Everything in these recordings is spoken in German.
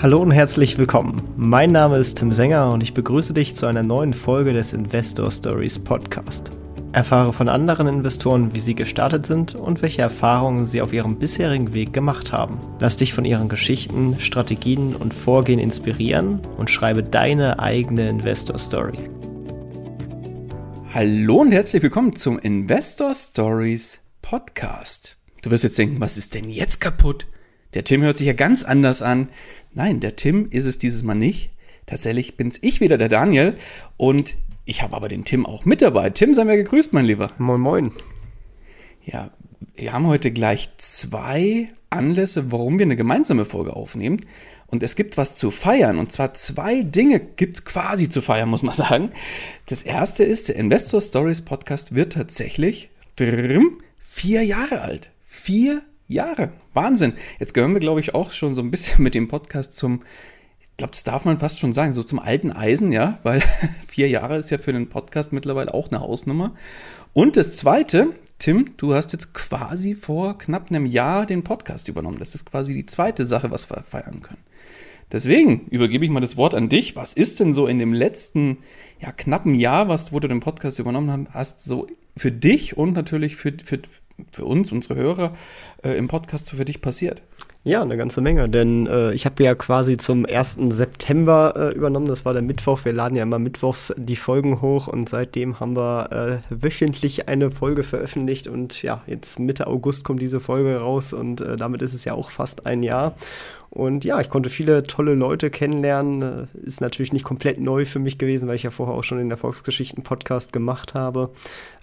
Hallo und herzlich willkommen. Mein Name ist Tim Sänger und ich begrüße dich zu einer neuen Folge des Investor Stories Podcast. Erfahre von anderen Investoren, wie sie gestartet sind und welche Erfahrungen sie auf ihrem bisherigen Weg gemacht haben. Lass dich von ihren Geschichten, Strategien und Vorgehen inspirieren und schreibe deine eigene Investor Story. Hallo und herzlich willkommen zum Investor Stories Podcast. Du wirst jetzt denken, was ist denn jetzt kaputt? Der Tim hört sich ja ganz anders an. Nein, der Tim ist es dieses Mal nicht. Tatsächlich bin's ich wieder, der Daniel. Und ich habe aber den Tim auch mit dabei. Tim, sei mir gegrüßt, mein Lieber. Moin, moin. Ja, wir haben heute gleich zwei Anlässe, warum wir eine gemeinsame Folge aufnehmen. Und es gibt was zu feiern. Und zwar zwei Dinge gibt es quasi zu feiern, muss man sagen. Das erste ist, der Investor Stories Podcast wird tatsächlich drrm, vier Jahre alt. Vier Jahre. Wahnsinn. Jetzt gehören wir, glaube ich, auch schon so ein bisschen mit dem Podcast zum, ich glaube, das darf man fast schon sagen, so zum alten Eisen, ja, weil vier Jahre ist ja für einen Podcast mittlerweile auch eine Hausnummer. Und das zweite, Tim, du hast jetzt quasi vor knapp einem Jahr den Podcast übernommen. Das ist quasi die zweite Sache, was wir feiern können. Deswegen übergebe ich mal das Wort an dich. Was ist denn so in dem letzten ja, knappen Jahr, was, wo du den Podcast übernommen hast, so für dich und natürlich für, für, für uns, unsere Hörer äh, im Podcast so für dich passiert? Ja, eine ganze Menge, denn äh, ich habe ja quasi zum 1. September äh, übernommen, das war der Mittwoch. Wir laden ja immer mittwochs die Folgen hoch und seitdem haben wir äh, wöchentlich eine Folge veröffentlicht und ja, jetzt Mitte August kommt diese Folge raus und äh, damit ist es ja auch fast ein Jahr. Und ja, ich konnte viele tolle Leute kennenlernen. Äh, ist natürlich nicht komplett neu für mich gewesen, weil ich ja vorher auch schon den Erfolgsgeschichten-Podcast gemacht habe.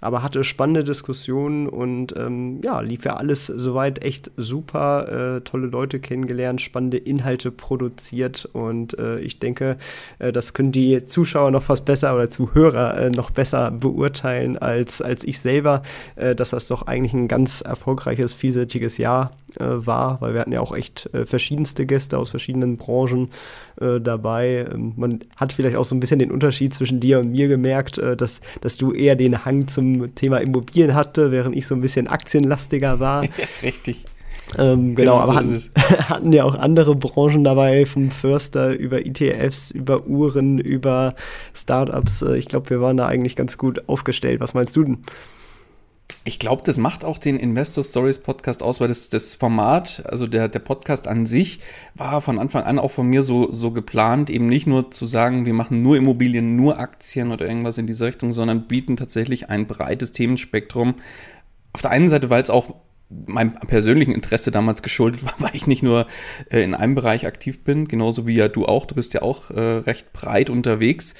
Aber hatte spannende Diskussionen und ähm, ja, lief ja alles soweit echt super. Äh, tolle Leute kennengelernt, spannende Inhalte produziert. Und äh, ich denke, äh, das können die Zuschauer noch fast besser oder Zuhörer äh, noch besser beurteilen als, als ich selber, äh, dass das doch eigentlich ein ganz erfolgreiches, vielseitiges Jahr war, weil wir hatten ja auch echt verschiedenste verschiedenste Gäste aus verschiedenen Branchen äh, dabei. Ähm, man hat vielleicht auch so ein bisschen den Unterschied zwischen dir und mir gemerkt, äh, dass, dass du eher den Hang zum Thema Immobilien hatte, während ich so ein bisschen aktienlastiger war. Richtig. Ähm, genau, genau, aber hatten, hatten, ja auch andere Branchen dabei, vom Förster über ETFs, über Uhren, über Startups. Äh, ich glaube, wir waren da eigentlich ganz gut aufgestellt. Was meinst du denn? Ich glaube, das macht auch den Investor Stories Podcast aus, weil das, das Format, also der, der Podcast an sich, war von Anfang an auch von mir so, so geplant, eben nicht nur zu sagen, wir machen nur Immobilien, nur Aktien oder irgendwas in diese Richtung, sondern bieten tatsächlich ein breites Themenspektrum. Auf der einen Seite, weil es auch meinem persönlichen Interesse damals geschuldet war, weil ich nicht nur äh, in einem Bereich aktiv bin, genauso wie ja du auch. Du bist ja auch äh, recht breit unterwegs.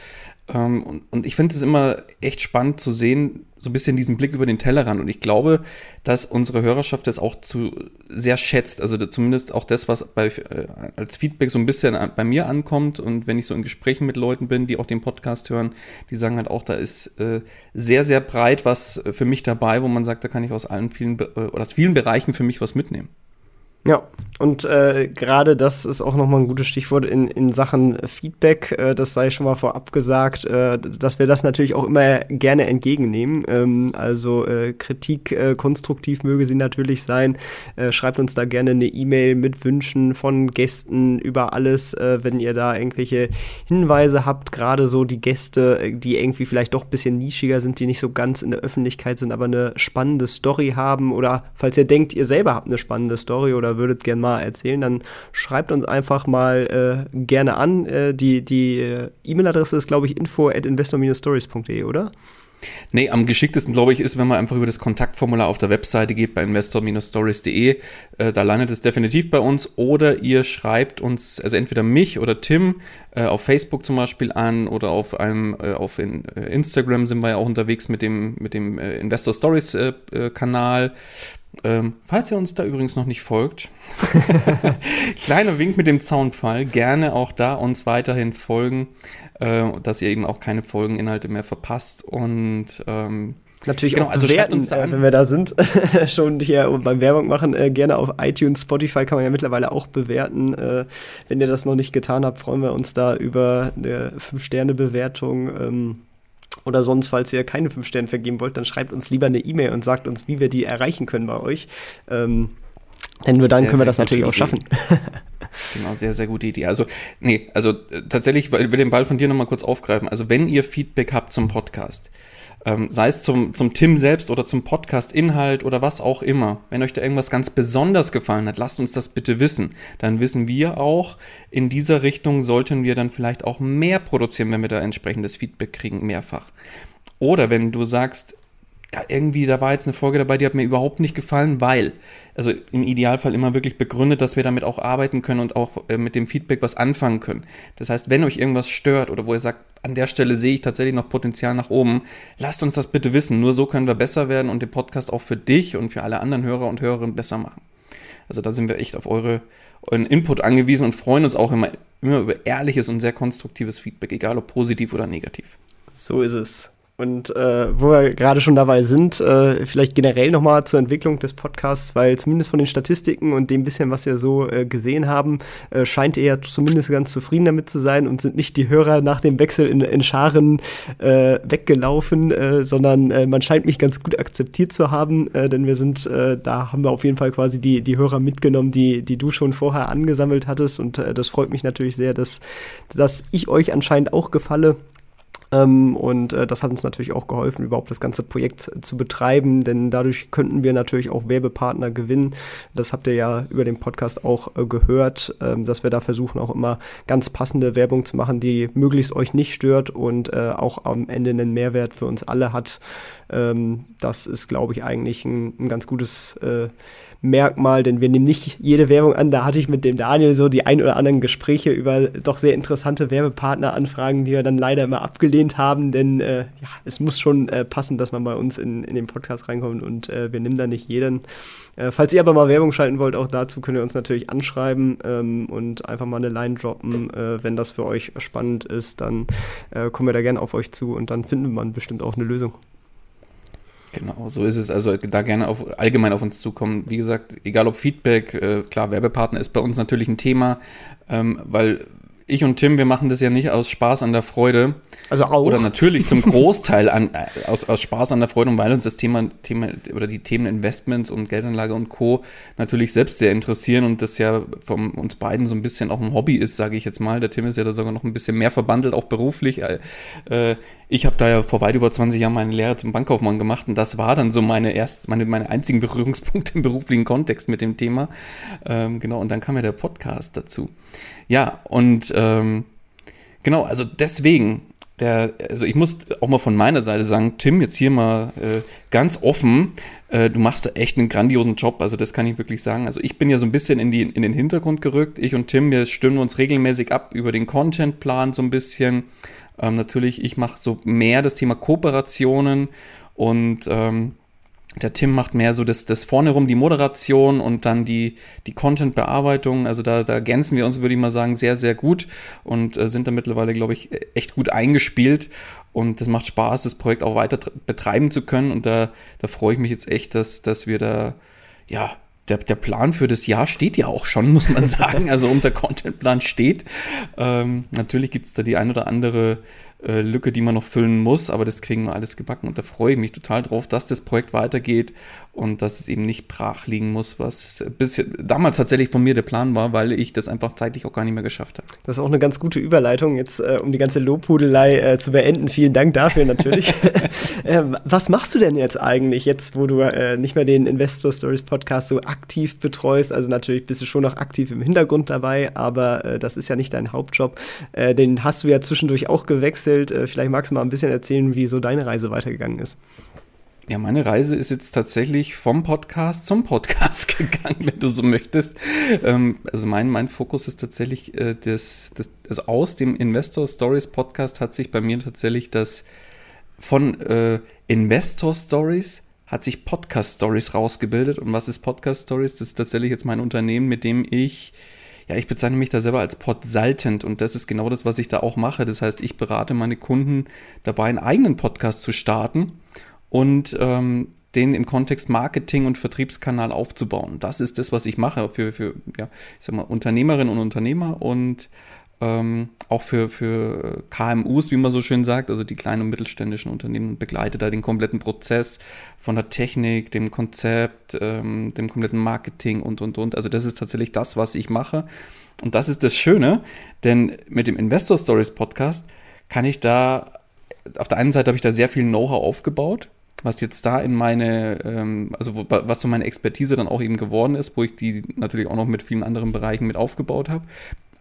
Ähm, und, und ich finde es immer echt spannend zu sehen, so ein bisschen diesen Blick über den Tellerrand. Und ich glaube, dass unsere Hörerschaft das auch zu sehr schätzt. Also zumindest auch das, was bei, äh, als Feedback so ein bisschen bei mir ankommt. Und wenn ich so in Gesprächen mit Leuten bin, die auch den Podcast hören, die sagen halt auch, da ist äh, sehr, sehr breit was für mich dabei, wo man sagt, da kann ich aus allen vielen, äh, oder aus vielen Bereichen für mich was mitnehmen. Ja, und äh, gerade das ist auch nochmal ein gutes Stichwort in, in Sachen Feedback. Äh, das sei schon mal vorab gesagt, äh, dass wir das natürlich auch immer gerne entgegennehmen. Ähm, also äh, Kritik äh, konstruktiv möge sie natürlich sein. Äh, schreibt uns da gerne eine E-Mail mit Wünschen von Gästen über alles, wenn ihr da irgendwelche Hinweise habt. Gerade so die Gäste, die irgendwie vielleicht doch ein bisschen nischiger sind, die nicht so ganz in der Öffentlichkeit sind, aber eine spannende Story haben. Oder falls ihr denkt, ihr selber habt eine spannende Story oder würdet gerne mal erzählen, dann schreibt uns einfach mal äh, gerne an. Äh, die die äh, E-Mail-Adresse ist, glaube ich, info at investor-stories.de, oder? Nee, am geschicktesten, glaube ich, ist, wenn man einfach über das Kontaktformular auf der Webseite geht bei investor-stories.de. Äh, da landet es definitiv bei uns. Oder ihr schreibt uns, also entweder mich oder Tim äh, auf Facebook zum Beispiel an oder auf einem, äh, auf in, äh, Instagram sind wir ja auch unterwegs mit dem, mit dem äh, Investor Stories Kanal. Ähm, falls ihr uns da übrigens noch nicht folgt, kleiner Wink mit dem Zaunpfahl, gerne auch da uns weiterhin folgen, äh, dass ihr eben auch keine Folgeninhalte mehr verpasst und ähm, Natürlich genau, auch also bewerten, äh, wenn wir da sind, schon hier beim Werbung machen, äh, gerne auf iTunes, Spotify kann man ja mittlerweile auch bewerten. Äh, wenn ihr das noch nicht getan habt, freuen wir uns da über eine 5-Sterne-Bewertung. Ähm, oder sonst, falls ihr keine 5 Sterne vergeben wollt, dann schreibt uns lieber eine E-Mail und sagt uns, wie wir die erreichen können bei euch. Ähm, denn nur dann sehr, können wir das natürlich auch schaffen. Genau, sehr, sehr gute Idee. Also, nee, also äh, tatsächlich, weil wir den Ball von dir nochmal kurz aufgreifen. Also, wenn ihr Feedback habt zum Podcast, ähm, sei es zum, zum Tim selbst oder zum Podcast-Inhalt oder was auch immer, wenn euch da irgendwas ganz besonders gefallen hat, lasst uns das bitte wissen. Dann wissen wir auch, in dieser Richtung sollten wir dann vielleicht auch mehr produzieren, wenn wir da entsprechendes Feedback kriegen, mehrfach. Oder wenn du sagst, ja, irgendwie, da war jetzt eine Folge dabei, die hat mir überhaupt nicht gefallen, weil, also im Idealfall immer wirklich begründet, dass wir damit auch arbeiten können und auch äh, mit dem Feedback was anfangen können. Das heißt, wenn euch irgendwas stört oder wo ihr sagt, an der Stelle sehe ich tatsächlich noch Potenzial nach oben, lasst uns das bitte wissen. Nur so können wir besser werden und den Podcast auch für dich und für alle anderen Hörer und Hörerinnen besser machen. Also da sind wir echt auf eure, euren Input angewiesen und freuen uns auch immer, immer über ehrliches und sehr konstruktives Feedback, egal ob positiv oder negativ. So ist es. Und äh, wo wir gerade schon dabei sind, äh, vielleicht generell nochmal zur Entwicklung des Podcasts, weil zumindest von den Statistiken und dem bisschen, was wir so äh, gesehen haben, äh, scheint ihr ja zumindest ganz zufrieden damit zu sein und sind nicht die Hörer nach dem Wechsel in, in Scharen äh, weggelaufen, äh, sondern äh, man scheint mich ganz gut akzeptiert zu haben, äh, denn wir sind, äh, da haben wir auf jeden Fall quasi die, die Hörer mitgenommen, die, die du schon vorher angesammelt hattest und äh, das freut mich natürlich sehr, dass, dass ich euch anscheinend auch gefalle. Ähm, und äh, das hat uns natürlich auch geholfen, überhaupt das ganze Projekt zu betreiben, denn dadurch könnten wir natürlich auch Werbepartner gewinnen. Das habt ihr ja über den Podcast auch äh, gehört, äh, dass wir da versuchen, auch immer ganz passende Werbung zu machen, die möglichst euch nicht stört und äh, auch am Ende einen Mehrwert für uns alle hat. Ähm, das ist, glaube ich, eigentlich ein, ein ganz gutes äh, Merkmal, denn wir nehmen nicht jede Werbung an. Da hatte ich mit dem Daniel so die ein oder anderen Gespräche über doch sehr interessante Werbepartneranfragen, die wir dann leider immer abgelehnt haben, denn äh, ja, es muss schon äh, passen, dass man bei uns in, in den Podcast reinkommt und äh, wir nehmen da nicht jeden. Äh, falls ihr aber mal Werbung schalten wollt, auch dazu könnt ihr uns natürlich anschreiben ähm, und einfach mal eine Line droppen. Äh, wenn das für euch spannend ist, dann äh, kommen wir da gerne auf euch zu und dann finden wir bestimmt auch eine Lösung. Genau, so ist es. Also da gerne auf, allgemein auf uns zukommen. Wie gesagt, egal ob Feedback, äh, klar, Werbepartner ist bei uns natürlich ein Thema, ähm, weil ich und Tim, wir machen das ja nicht aus Spaß an der Freude. Also auch. Oder natürlich zum Großteil an, äh, aus, aus Spaß an der Freude und weil uns das Thema, Thema oder die Themen Investments und Geldanlage und Co. natürlich selbst sehr interessieren und das ja von uns beiden so ein bisschen auch ein Hobby ist, sage ich jetzt mal. Der Tim ist ja da sogar noch ein bisschen mehr verbandelt, auch beruflich. Äh, ich habe da ja vor weit über 20 Jahren meine Lehre zum Bankkaufmann gemacht und das war dann so meine erst, meine, meine einzigen Berührungspunkte im beruflichen Kontext mit dem Thema. Ähm, genau, und dann kam ja der Podcast dazu. Ja, und ähm, genau, also deswegen, der, also ich muss auch mal von meiner Seite sagen, Tim, jetzt hier mal äh, ganz offen, äh, du machst da echt einen grandiosen Job, also das kann ich wirklich sagen. Also ich bin ja so ein bisschen in, die, in den Hintergrund gerückt. Ich und Tim, wir stimmen uns regelmäßig ab über den Contentplan so ein bisschen. Ähm, natürlich, ich mache so mehr das Thema Kooperationen und ähm, der Tim macht mehr so das, das vorne rum, die Moderation und dann die, die Content-Bearbeitung. Also da, da ergänzen wir uns, würde ich mal sagen, sehr, sehr gut und äh, sind da mittlerweile, glaube ich, echt gut eingespielt. Und das macht Spaß, das Projekt auch weiter betreiben zu können. Und da, da freue ich mich jetzt echt, dass, dass wir da, ja, der, der Plan für das Jahr steht ja auch schon, muss man sagen. Also unser Contentplan steht. Ähm, natürlich gibt es da die ein oder andere äh, Lücke, die man noch füllen muss, aber das kriegen wir alles gebacken und da freue ich mich total drauf, dass das Projekt weitergeht und dass es eben nicht brach liegen muss, was bisher, damals tatsächlich von mir der Plan war, weil ich das einfach zeitlich auch gar nicht mehr geschafft habe. Das ist auch eine ganz gute Überleitung, jetzt äh, um die ganze Lobhudelei äh, zu beenden. Vielen Dank dafür natürlich. äh, was machst du denn jetzt eigentlich, jetzt wo du äh, nicht mehr den Investor Stories Podcast so aktiv betreust? Also natürlich bist du schon noch aktiv im Hintergrund dabei, aber äh, das ist ja nicht dein Hauptjob. Den hast du ja zwischendurch auch gewechselt. Vielleicht magst du mal ein bisschen erzählen, wie so deine Reise weitergegangen ist. Ja, meine Reise ist jetzt tatsächlich vom Podcast zum Podcast gegangen, wenn du so möchtest. Ähm, also mein, mein Fokus ist tatsächlich äh, das, das, also aus dem Investor Stories Podcast hat sich bei mir tatsächlich das von äh, Investor Stories hat sich Podcast Stories rausgebildet. Und was ist Podcast Stories? Das ist tatsächlich jetzt mein Unternehmen, mit dem ich ja, ich bezeichne mich da selber als Podsaltent und das ist genau das, was ich da auch mache. Das heißt, ich berate meine Kunden dabei, einen eigenen Podcast zu starten und ähm, den im Kontext Marketing und Vertriebskanal aufzubauen. Das ist das, was ich mache für, für ja, ich sag mal, Unternehmerinnen und Unternehmer und ähm, auch für, für KMUs, wie man so schön sagt, also die kleinen und mittelständischen Unternehmen, begleite da den kompletten Prozess von der Technik, dem Konzept, ähm, dem kompletten Marketing und, und, und. Also das ist tatsächlich das, was ich mache. Und das ist das Schöne, denn mit dem Investor Stories Podcast kann ich da, auf der einen Seite habe ich da sehr viel Know-how aufgebaut, was jetzt da in meine, ähm, also was so meine Expertise dann auch eben geworden ist, wo ich die natürlich auch noch mit vielen anderen Bereichen mit aufgebaut habe.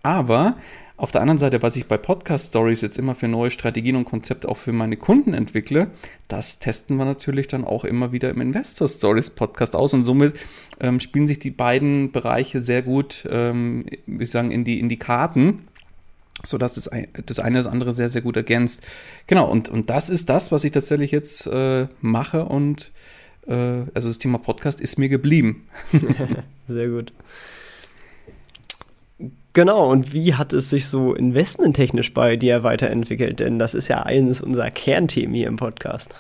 Aber auf der anderen Seite, was ich bei Podcast Stories jetzt immer für neue Strategien und Konzepte auch für meine Kunden entwickle, das testen wir natürlich dann auch immer wieder im Investor Stories Podcast aus und somit ähm, spielen sich die beiden Bereiche sehr gut, ähm, wie sagen, in die, in die Karten sodass das, das eine das andere sehr, sehr gut ergänzt. Genau, und, und das ist das, was ich tatsächlich jetzt äh, mache und äh, also das Thema Podcast ist mir geblieben. sehr gut. Genau, und wie hat es sich so investmenttechnisch bei dir weiterentwickelt? Denn das ist ja eines unserer Kernthemen hier im Podcast.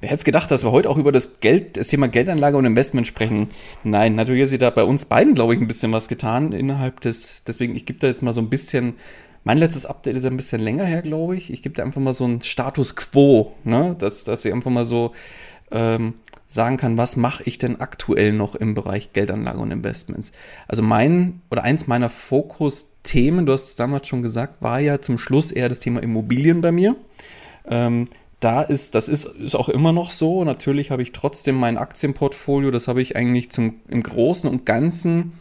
Wer hätte es gedacht, dass wir heute auch über das Geld, das Thema Geldanlage und Investment sprechen? Nein, natürlich hat sich da bei uns beiden, glaube ich, ein bisschen was getan innerhalb des, deswegen, ich gebe da jetzt mal so ein bisschen, mein letztes Update ist ein bisschen länger her, glaube ich. Ich gebe da einfach mal so ein Status Quo, ne? dass, dass ich einfach mal so ähm, sagen kann, was mache ich denn aktuell noch im Bereich Geldanlage und Investments. Also mein oder eins meiner Fokusthemen, du hast es damals schon gesagt, war ja zum Schluss eher das Thema Immobilien bei mir. Ähm, da ist, das ist, ist auch immer noch so. Natürlich habe ich trotzdem mein Aktienportfolio, das habe ich eigentlich zum, im Großen und Ganzen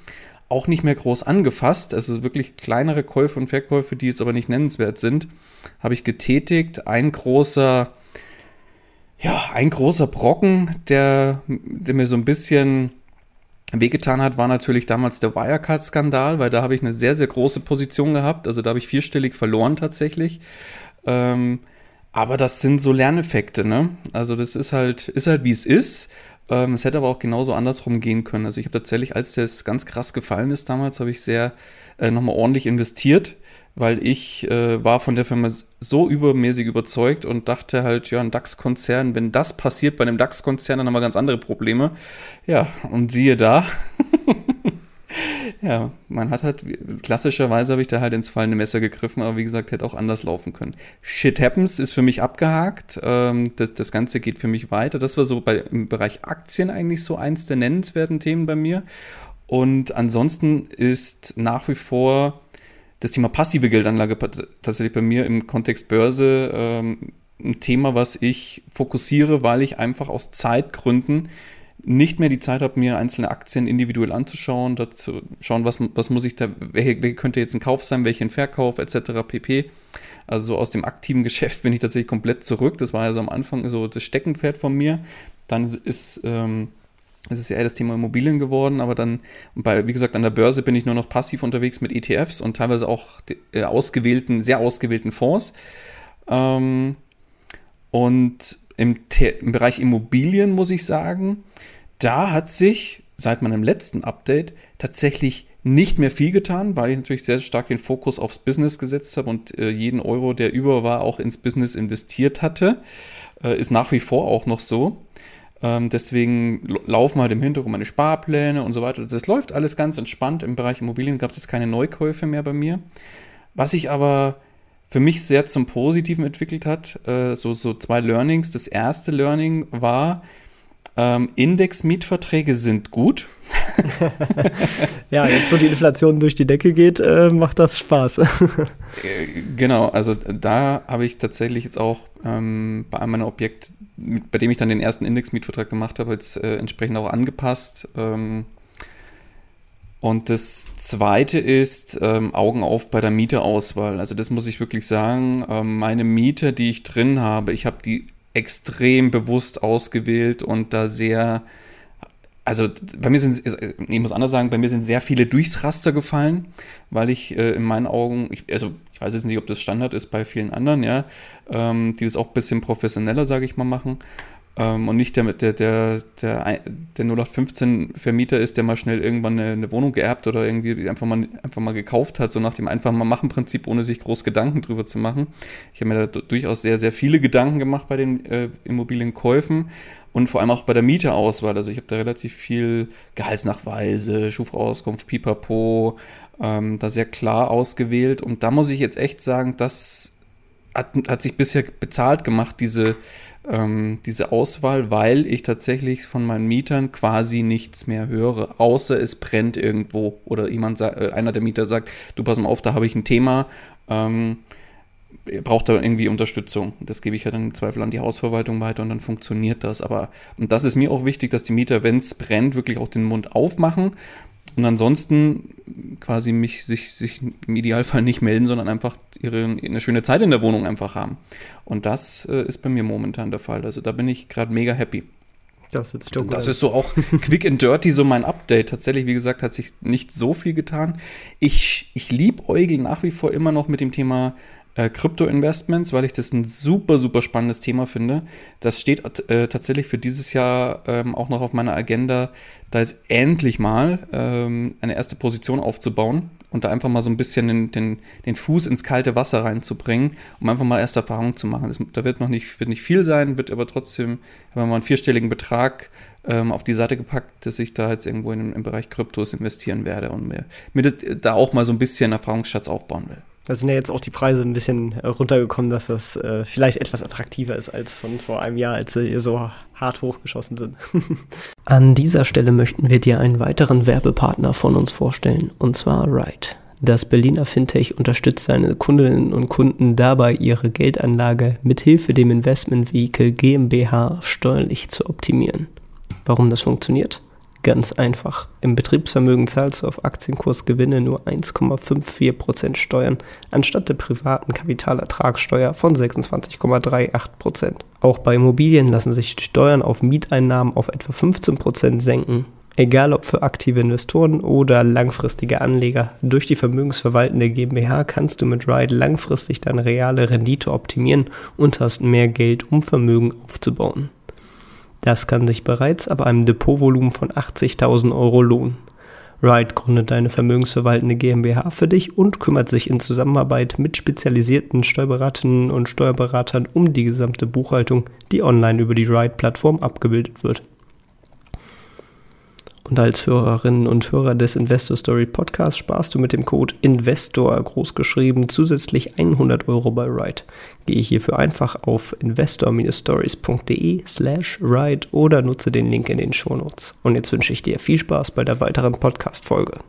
auch nicht mehr groß angefasst. Also wirklich kleinere Käufe und Verkäufe, die jetzt aber nicht nennenswert sind, habe ich getätigt. Ein großer ja, ein großer Brocken, der, der mir so ein bisschen wehgetan hat, war natürlich damals der Wirecard-Skandal, weil da habe ich eine sehr, sehr große Position gehabt. Also da habe ich vierstellig verloren tatsächlich. Ähm, aber das sind so Lerneffekte, ne? Also das ist halt, ist halt wie es ist. Ähm, es hätte aber auch genauso andersrum gehen können. Also ich habe tatsächlich, als das ganz krass gefallen ist damals, habe ich sehr äh, nochmal ordentlich investiert weil ich äh, war von der Firma so übermäßig überzeugt und dachte halt, ja, ein DAX-Konzern, wenn das passiert bei einem DAX-Konzern, dann haben wir ganz andere Probleme. Ja, und siehe da. ja, man hat halt, klassischerweise habe ich da halt ins fallende Messer gegriffen, aber wie gesagt, hätte auch anders laufen können. Shit happens ist für mich abgehakt. Ähm, das, das Ganze geht für mich weiter. Das war so bei, im Bereich Aktien eigentlich so eins der nennenswerten Themen bei mir. Und ansonsten ist nach wie vor das Thema passive Geldanlage tatsächlich bei mir im Kontext Börse ähm, ein Thema, was ich fokussiere, weil ich einfach aus Zeitgründen nicht mehr die Zeit habe, mir einzelne Aktien individuell anzuschauen, dazu schauen, was, was muss ich da, welche, welche könnte jetzt ein Kauf sein, welchen Verkauf etc. pp. Also so aus dem aktiven Geschäft bin ich tatsächlich komplett zurück. Das war ja so am Anfang so das Steckenpferd von mir. Dann ist ähm, es ist ja eher das Thema Immobilien geworden, aber dann, bei, wie gesagt, an der Börse bin ich nur noch passiv unterwegs mit ETFs und teilweise auch äh, ausgewählten, sehr ausgewählten Fonds. Ähm, und im, im Bereich Immobilien muss ich sagen, da hat sich seit meinem letzten Update tatsächlich nicht mehr viel getan, weil ich natürlich sehr stark den Fokus aufs Business gesetzt habe und äh, jeden Euro, der über war, auch ins Business investiert hatte. Äh, ist nach wie vor auch noch so. Ähm, deswegen laufen halt im Hintergrund meine Sparpläne und so weiter. Das läuft alles ganz entspannt. Im Bereich Immobilien gab es jetzt keine Neukäufe mehr bei mir. Was sich aber für mich sehr zum Positiven entwickelt hat, äh, so, so zwei Learnings. Das erste Learning war, ähm, Index-Mietverträge sind gut. ja, jetzt wo die Inflation durch die Decke geht, äh, macht das Spaß. Äh, genau, also da habe ich tatsächlich jetzt auch ähm, bei einem meiner Objekte, bei dem ich dann den ersten Index-Mietvertrag gemacht habe, jetzt äh, entsprechend auch angepasst. Ähm, und das zweite ist ähm, Augen auf bei der Mieteauswahl. Also das muss ich wirklich sagen. Ähm, meine Miete, die ich drin habe, ich habe die extrem bewusst ausgewählt und da sehr, also bei mir sind, ich muss anders sagen, bei mir sind sehr viele durchs Raster gefallen, weil ich äh, in meinen Augen, ich, also ich weiß jetzt nicht, ob das Standard ist bei vielen anderen, ja, ähm, die das auch ein bisschen professioneller, sage ich mal, machen, ähm, und nicht der, der, der, der, der 0815-Vermieter ist, der mal schnell irgendwann eine, eine, Wohnung geerbt oder irgendwie einfach mal, einfach mal gekauft hat, so nach dem einfach mal machen Prinzip, ohne sich groß Gedanken drüber zu machen. Ich habe mir da durchaus sehr, sehr viele Gedanken gemacht bei den äh, Immobilienkäufen und vor allem auch bei der Mieterauswahl. Also ich habe da relativ viel Gehaltsnachweise, Schuferauskunft, Pipapo, ähm, da sehr klar ausgewählt. Und da muss ich jetzt echt sagen, das hat, hat sich bisher bezahlt gemacht, diese, ähm, diese Auswahl, weil ich tatsächlich von meinen Mietern quasi nichts mehr höre, außer es brennt irgendwo oder jemand äh, einer der Mieter sagt, du pass mal auf, da habe ich ein Thema. Ähm, braucht da irgendwie Unterstützung. Das gebe ich ja dann im Zweifel an die Hausverwaltung weiter und dann funktioniert das. Aber und das ist mir auch wichtig, dass die Mieter, wenn es brennt, wirklich auch den Mund aufmachen und ansonsten quasi mich sich, sich im Idealfall nicht melden, sondern einfach ihre eine schöne Zeit in der Wohnung einfach haben. Und das äh, ist bei mir momentan der Fall. Also da bin ich gerade mega happy. Das, das ist so auch quick and dirty, so mein Update. Tatsächlich, wie gesagt, hat sich nicht so viel getan. Ich, ich liebäugel nach wie vor immer noch mit dem Thema äh, Krypto-Investments, weil ich das ein super, super spannendes Thema finde. Das steht äh, tatsächlich für dieses Jahr ähm, auch noch auf meiner Agenda, da jetzt endlich mal ähm, eine erste Position aufzubauen und da einfach mal so ein bisschen den, den, den Fuß ins kalte Wasser reinzubringen, um einfach mal erste Erfahrungen zu machen. Das, da wird noch nicht, wird nicht viel sein, wird aber trotzdem, wir mal einen vierstelligen Betrag ähm, auf die Seite gepackt, dass ich da jetzt irgendwo in, im Bereich Kryptos investieren werde und mir, mir das, da auch mal so ein bisschen Erfahrungsschatz aufbauen will. Da sind ja jetzt auch die Preise ein bisschen äh, runtergekommen, dass das äh, vielleicht etwas attraktiver ist als von vor einem Jahr, als sie so hart hochgeschossen sind. An dieser Stelle möchten wir dir einen weiteren Werbepartner von uns vorstellen, und zwar Ride. Das Berliner Fintech unterstützt seine Kundinnen und Kunden dabei, ihre Geldanlage mithilfe dem Investmentvehikel GmbH steuerlich zu optimieren. Warum das funktioniert? Ganz einfach. Im Betriebsvermögen zahlst du auf Aktienkursgewinne nur 1,54% Steuern, anstatt der privaten Kapitalertragssteuer von 26,38%. Auch bei Immobilien lassen sich Steuern auf Mieteinnahmen auf etwa 15% senken. Egal ob für aktive Investoren oder langfristige Anleger, durch die vermögensverwaltende GmbH kannst du mit Ride langfristig deine reale Rendite optimieren und hast mehr Geld, um Vermögen aufzubauen. Das kann sich bereits ab einem Depotvolumen von 80.000 Euro lohnen. Ride gründet eine vermögensverwaltende GmbH für dich und kümmert sich in Zusammenarbeit mit spezialisierten Steuerberaterinnen und Steuerberatern um die gesamte Buchhaltung, die online über die Ride-Plattform abgebildet wird. Und als Hörerinnen und Hörer des Investor Story Podcasts sparst du mit dem Code INVESTOR großgeschrieben zusätzlich 100 Euro bei Ride. Gehe hierfür einfach auf investor-stories.de slash ride oder nutze den Link in den Shownotes. Und jetzt wünsche ich dir viel Spaß bei der weiteren Podcast-Folge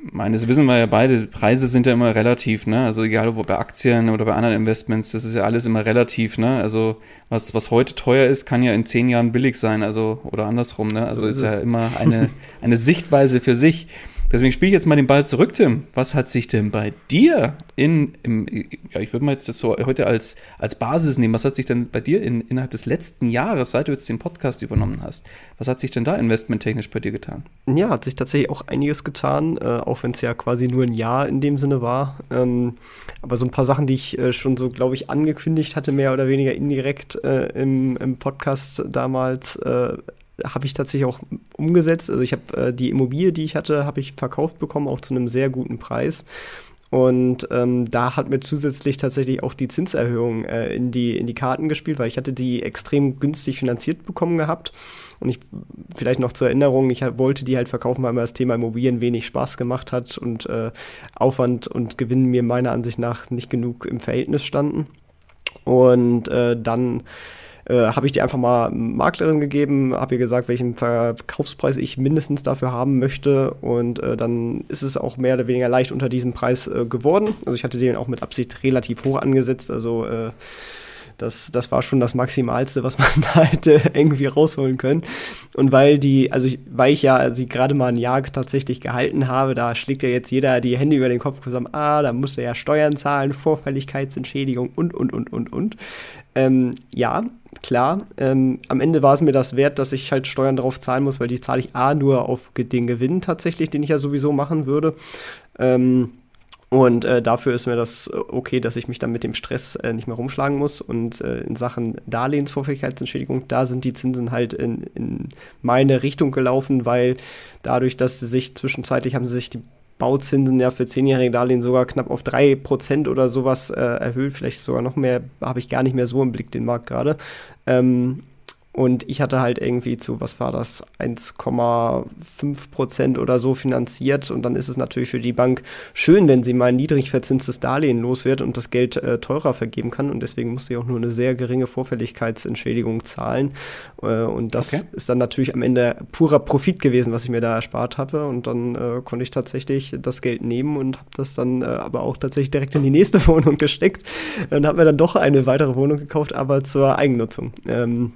meines wissen wir ja beide, Preise sind ja immer relativ, ne? Also egal ob bei Aktien oder bei anderen Investments, das ist ja alles immer relativ, ne? Also was, was heute teuer ist, kann ja in zehn Jahren billig sein, also oder andersrum, ne? Also so ist, ist ja immer eine, eine Sichtweise für sich. Deswegen spiele ich jetzt mal den Ball zurück, Tim. Was hat sich denn bei dir in, im, ja, ich würde mal jetzt das so heute als, als Basis nehmen, was hat sich denn bei dir in, innerhalb des letzten Jahres, seit du jetzt den Podcast übernommen hast, was hat sich denn da investmenttechnisch bei dir getan? Ja, hat sich tatsächlich auch einiges getan, äh, auch wenn es ja quasi nur ein Jahr in dem Sinne war. Ähm, aber so ein paar Sachen, die ich äh, schon so, glaube ich, angekündigt hatte, mehr oder weniger indirekt äh, im, im Podcast damals, äh, habe ich tatsächlich auch umgesetzt. Also ich habe äh, die Immobilie, die ich hatte, habe ich verkauft bekommen, auch zu einem sehr guten Preis. Und ähm, da hat mir zusätzlich tatsächlich auch die Zinserhöhung äh, in, die, in die Karten gespielt, weil ich hatte die extrem günstig finanziert bekommen gehabt. Und ich, vielleicht noch zur Erinnerung, ich wollte die halt verkaufen, weil mir das Thema Immobilien wenig Spaß gemacht hat und äh, Aufwand und Gewinn mir meiner Ansicht nach nicht genug im Verhältnis standen. Und äh, dann äh, habe ich die einfach mal Maklerin gegeben, habe ihr gesagt, welchen Verkaufspreis ich mindestens dafür haben möchte und äh, dann ist es auch mehr oder weniger leicht unter diesem Preis äh, geworden. Also ich hatte den auch mit Absicht relativ hoch angesetzt, also äh, das, das war schon das Maximalste, was man da hätte irgendwie rausholen können. Und weil die, also ich, weil ich ja sie gerade mal ein Jahr tatsächlich gehalten habe, da schlägt ja jetzt jeder die Hände über den Kopf zusammen, ah, da muss er ja Steuern zahlen, Vorfälligkeitsentschädigung und, und, und, und, und. Ähm, ja, klar, ähm, am Ende war es mir das wert, dass ich halt Steuern darauf zahlen muss, weil die zahle ich A nur auf den Gewinn tatsächlich, den ich ja sowieso machen würde. Ähm, und äh, dafür ist mir das äh, okay, dass ich mich dann mit dem Stress äh, nicht mehr rumschlagen muss. Und äh, in Sachen Darlehensvorfälligkeitsentschädigung, da sind die Zinsen halt in, in meine Richtung gelaufen, weil dadurch, dass sie sich zwischenzeitlich haben sie sich die Bauzinsen ja für zehnjährige Darlehen sogar knapp auf 3% oder sowas äh, erhöht, vielleicht sogar noch mehr, habe ich gar nicht mehr so im Blick den Markt gerade. Ähm, Und ich hatte halt irgendwie zu, was war das, 1,5 Prozent oder so finanziert. Und dann ist es natürlich für die Bank schön, wenn sie mal ein niedrig verzinstes Darlehen los wird und das Geld äh, teurer vergeben kann. Und deswegen musste ich auch nur eine sehr geringe Vorfälligkeitsentschädigung zahlen. Äh, und das okay. ist dann natürlich am Ende purer Profit gewesen, was ich mir da erspart habe. Und dann äh, konnte ich tatsächlich das Geld nehmen und habe das dann äh, aber auch tatsächlich direkt in die nächste Wohnung gesteckt und habe mir dann doch eine weitere Wohnung gekauft, aber zur Eigennutzung. Ähm,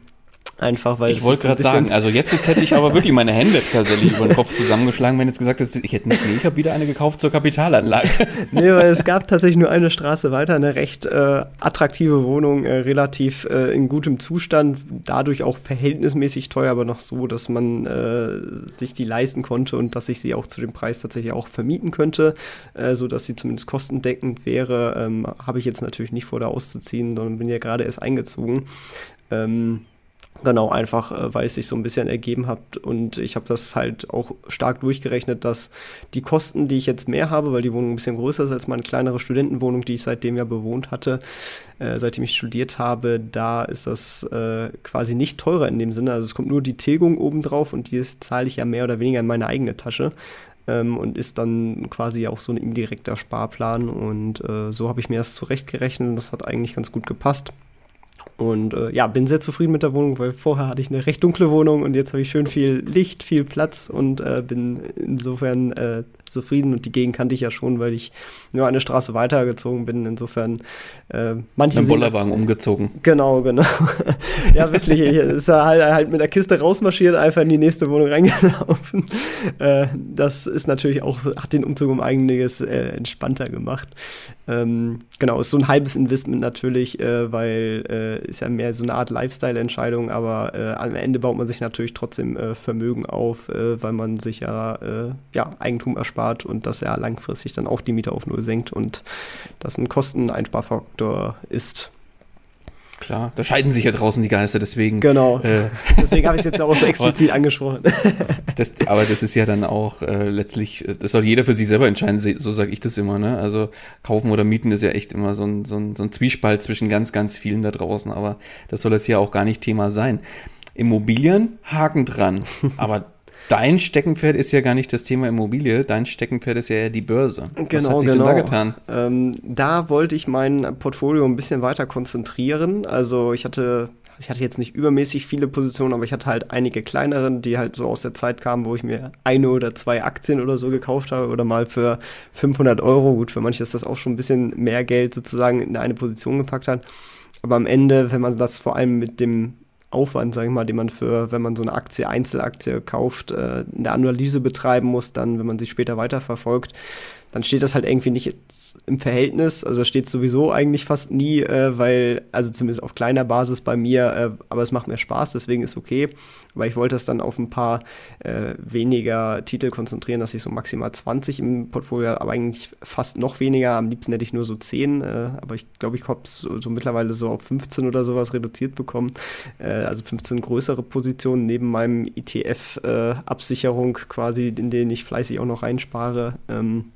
Einfach weil ich wollte gerade sagen, also jetzt, jetzt hätte ich aber wirklich meine Hände tatsächlich über den Kopf zusammengeschlagen, wenn jetzt gesagt hättest, ich hätte nicht, nee, ich habe wieder eine gekauft zur Kapitalanlage. nee, weil es gab tatsächlich nur eine Straße weiter, eine recht äh, attraktive Wohnung, äh, relativ äh, in gutem Zustand, dadurch auch verhältnismäßig teuer, aber noch so, dass man äh, sich die leisten konnte und dass ich sie auch zu dem Preis tatsächlich auch vermieten könnte, äh, sodass sie zumindest kostendeckend wäre. Ähm, habe ich jetzt natürlich nicht vor, da auszuziehen, sondern bin ja gerade erst eingezogen. Ähm, Genau, einfach, äh, weil es sich so ein bisschen ergeben hat. Und ich habe das halt auch stark durchgerechnet, dass die Kosten, die ich jetzt mehr habe, weil die Wohnung ein bisschen größer ist als meine kleinere Studentenwohnung, die ich seitdem ja bewohnt hatte, äh, seitdem ich studiert habe, da ist das äh, quasi nicht teurer in dem Sinne. Also es kommt nur die Tilgung obendrauf und die zahle ich ja mehr oder weniger in meine eigene Tasche. Ähm, und ist dann quasi auch so ein indirekter Sparplan. Und äh, so habe ich mir das zurechtgerechnet und das hat eigentlich ganz gut gepasst. Und äh, ja, bin sehr zufrieden mit der Wohnung, weil vorher hatte ich eine recht dunkle Wohnung und jetzt habe ich schön viel Licht, viel Platz und äh, bin insofern äh, zufrieden. Und die Gegend kannte ich ja schon, weil ich nur eine Straße weitergezogen bin. Insofern äh, manche. Mit dem Bollerwagen umgezogen. Genau, genau. ja, wirklich. Ich ist er halt, halt mit der Kiste rausmarschiert, einfach in die nächste Wohnung reingelaufen. Äh, das ist natürlich auch, hat den Umzug um einiges äh, entspannter gemacht. Ähm, genau, ist so ein halbes Investment natürlich, äh, weil äh, ist ja mehr so eine Art Lifestyle-Entscheidung, aber äh, am Ende baut man sich natürlich trotzdem äh, Vermögen auf, äh, weil man sich ja, äh, ja Eigentum erspart und das ja langfristig dann auch die Miete auf Null senkt und das ein Kosteneinsparfaktor ist. Klar, da scheiden sich ja draußen die Geister, deswegen. Genau. Äh, deswegen habe ich es jetzt auch so explizit angesprochen. Das, aber das ist ja dann auch äh, letztlich, das soll jeder für sich selber entscheiden, so sage ich das immer. Ne? Also kaufen oder mieten ist ja echt immer so ein, so, ein, so ein Zwiespalt zwischen ganz, ganz vielen da draußen. Aber das soll jetzt hier auch gar nicht Thema sein. Immobilien, Haken dran. Aber Dein Steckenpferd ist ja gar nicht das Thema Immobilie, dein Steckenpferd ist ja eher die Börse. Genau, Was hat sich genau. da getan? Ähm, da wollte ich mein Portfolio ein bisschen weiter konzentrieren. Also ich hatte ich hatte jetzt nicht übermäßig viele Positionen, aber ich hatte halt einige kleinere, die halt so aus der Zeit kamen, wo ich mir eine oder zwei Aktien oder so gekauft habe oder mal für 500 Euro. Gut, für manche ist das auch schon ein bisschen mehr Geld sozusagen in eine Position gepackt hat. Aber am Ende, wenn man das vor allem mit dem Aufwand, sage ich mal, den man für, wenn man so eine Aktie, Einzelaktie kauft, äh, eine Analyse betreiben muss, dann, wenn man sie später weiterverfolgt, dann steht das halt irgendwie nicht im Verhältnis. Also steht sowieso eigentlich fast nie, äh, weil, also zumindest auf kleiner Basis bei mir, äh, aber es macht mir Spaß, deswegen ist okay. Weil ich wollte es dann auf ein paar äh, weniger Titel konzentrieren, dass ich so maximal 20 im Portfolio habe, aber eigentlich fast noch weniger. Am liebsten hätte ich nur so 10, äh, aber ich glaube, ich habe es so, so, mittlerweile so auf 15 oder sowas reduziert bekommen. Äh, also 15 größere Positionen neben meinem ETF-Absicherung äh, quasi, in denen ich fleißig auch noch reinspare. Ähm,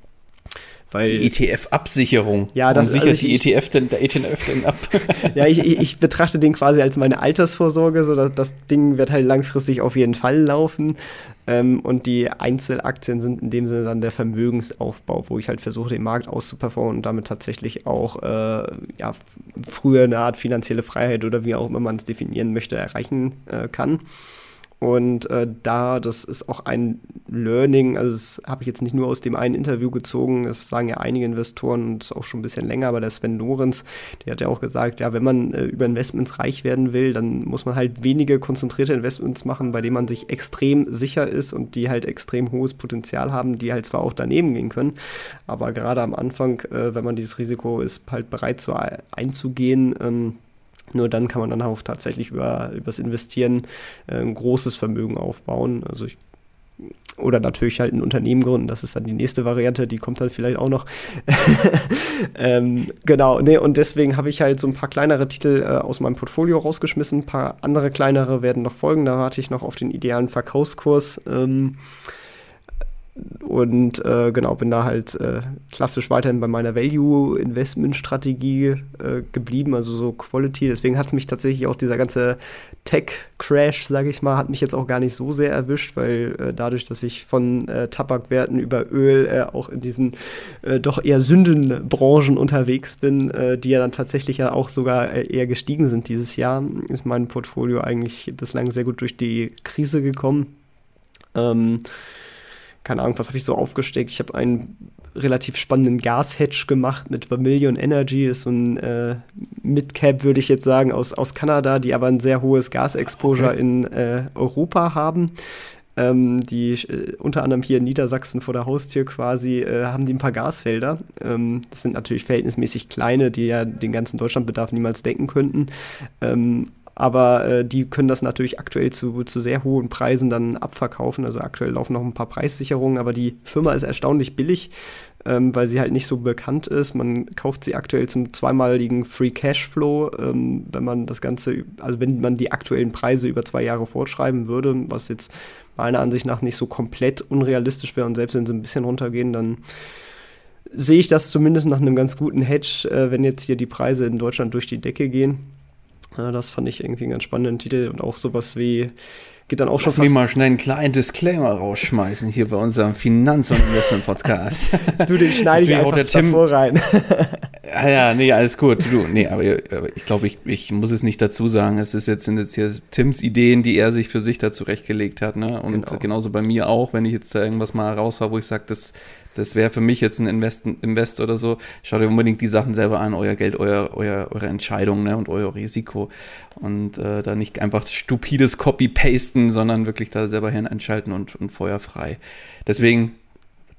weil, die ETF-Absicherung. Ja, das sichert also die ETF denn, der ETF denn ab. ja, ich, ich, betrachte den quasi als meine Altersvorsorge, so dass das Ding wird halt langfristig auf jeden Fall laufen. Ähm, und die Einzelaktien sind in dem Sinne dann der Vermögensaufbau, wo ich halt versuche, den Markt auszuperformen und damit tatsächlich auch äh, ja, früher eine Art finanzielle Freiheit oder wie auch immer man es definieren möchte, erreichen äh, kann. Und äh, da, das ist auch ein Learning, also das habe ich jetzt nicht nur aus dem einen Interview gezogen, das sagen ja einige Investoren und auch schon ein bisschen länger, aber der Sven Lorenz, der hat ja auch gesagt, ja, wenn man äh, über Investments reich werden will, dann muss man halt wenige konzentrierte Investments machen, bei denen man sich extrem sicher ist und die halt extrem hohes Potenzial haben, die halt zwar auch daneben gehen können, aber gerade am Anfang, äh, wenn man dieses Risiko ist, halt bereit zu einzugehen, ähm, nur dann kann man dann auch tatsächlich über das Investieren äh, ein großes Vermögen aufbauen. Also ich oder natürlich halt ein Unternehmen gründen, das ist dann die nächste Variante, die kommt dann vielleicht auch noch. ähm, genau, nee, und deswegen habe ich halt so ein paar kleinere Titel äh, aus meinem Portfolio rausgeschmissen, ein paar andere kleinere werden noch folgen, da warte ich noch auf den idealen Verkaufskurs. Ähm, und äh, genau, bin da halt äh, klassisch weiterhin bei meiner Value-Investment-Strategie äh, geblieben, also so Quality. Deswegen hat es mich tatsächlich auch dieser ganze Tech-Crash, sage ich mal, hat mich jetzt auch gar nicht so sehr erwischt, weil äh, dadurch, dass ich von äh, Tabakwerten über Öl äh, auch in diesen doch eher Sündenbranchen unterwegs bin, die ja dann tatsächlich ja auch sogar eher gestiegen sind dieses Jahr, ist mein Portfolio eigentlich bislang sehr gut durch die Krise gekommen. Ähm, keine Ahnung, was habe ich so aufgesteckt? Ich habe einen relativ spannenden Gas-Hedge gemacht mit Vermilion Energy, das ist so ein äh, Mid-Cap, würde ich jetzt sagen, aus, aus Kanada, die aber ein sehr hohes Gas-Exposure okay. in äh, Europa haben. Ähm, die äh, unter anderem hier in Niedersachsen vor der Haustür quasi äh, haben die ein paar Gasfelder. Ähm, das sind natürlich verhältnismäßig kleine, die ja den ganzen Deutschlandbedarf niemals decken könnten. Ähm, aber äh, die können das natürlich aktuell zu, zu sehr hohen Preisen dann abverkaufen. Also aktuell laufen noch ein paar Preissicherungen, aber die Firma ist erstaunlich billig, ähm, weil sie halt nicht so bekannt ist. Man kauft sie aktuell zum zweimaligen Free Cashflow, ähm, wenn man das Ganze, also wenn man die aktuellen Preise über zwei Jahre fortschreiben würde, was jetzt meiner Ansicht nach nicht so komplett unrealistisch wäre und selbst wenn sie ein bisschen runtergehen, dann sehe ich das zumindest nach einem ganz guten Hedge, äh, wenn jetzt hier die Preise in Deutschland durch die Decke gehen. Ja, das fand ich irgendwie einen ganz spannenden Titel und auch sowas wie geht dann auch schon Lass mich mal schnell einen kleinen Disclaimer rausschmeißen hier bei unserem Finanz- und Investment-Podcast. du, den schneide ich einfach der Tim, davor rein. ja, ja, nee, alles gut. Du, nee, aber ich glaube, ich, ich muss es nicht dazu sagen. Es ist jetzt, sind jetzt hier Tims Ideen, die er sich für sich da zurechtgelegt hat. Ne? Und genau. genauso bei mir auch, wenn ich jetzt da irgendwas mal raus habe, wo ich sage, das, das wäre für mich jetzt ein Invest, Invest oder so. Schaut euch unbedingt die Sachen selber an, euer Geld, euer, euer, eure Entscheidung ne, und euer Risiko. Und äh, da nicht einfach stupides Copy-Pasten, sondern wirklich da selber hin einschalten und, und feuerfrei. Deswegen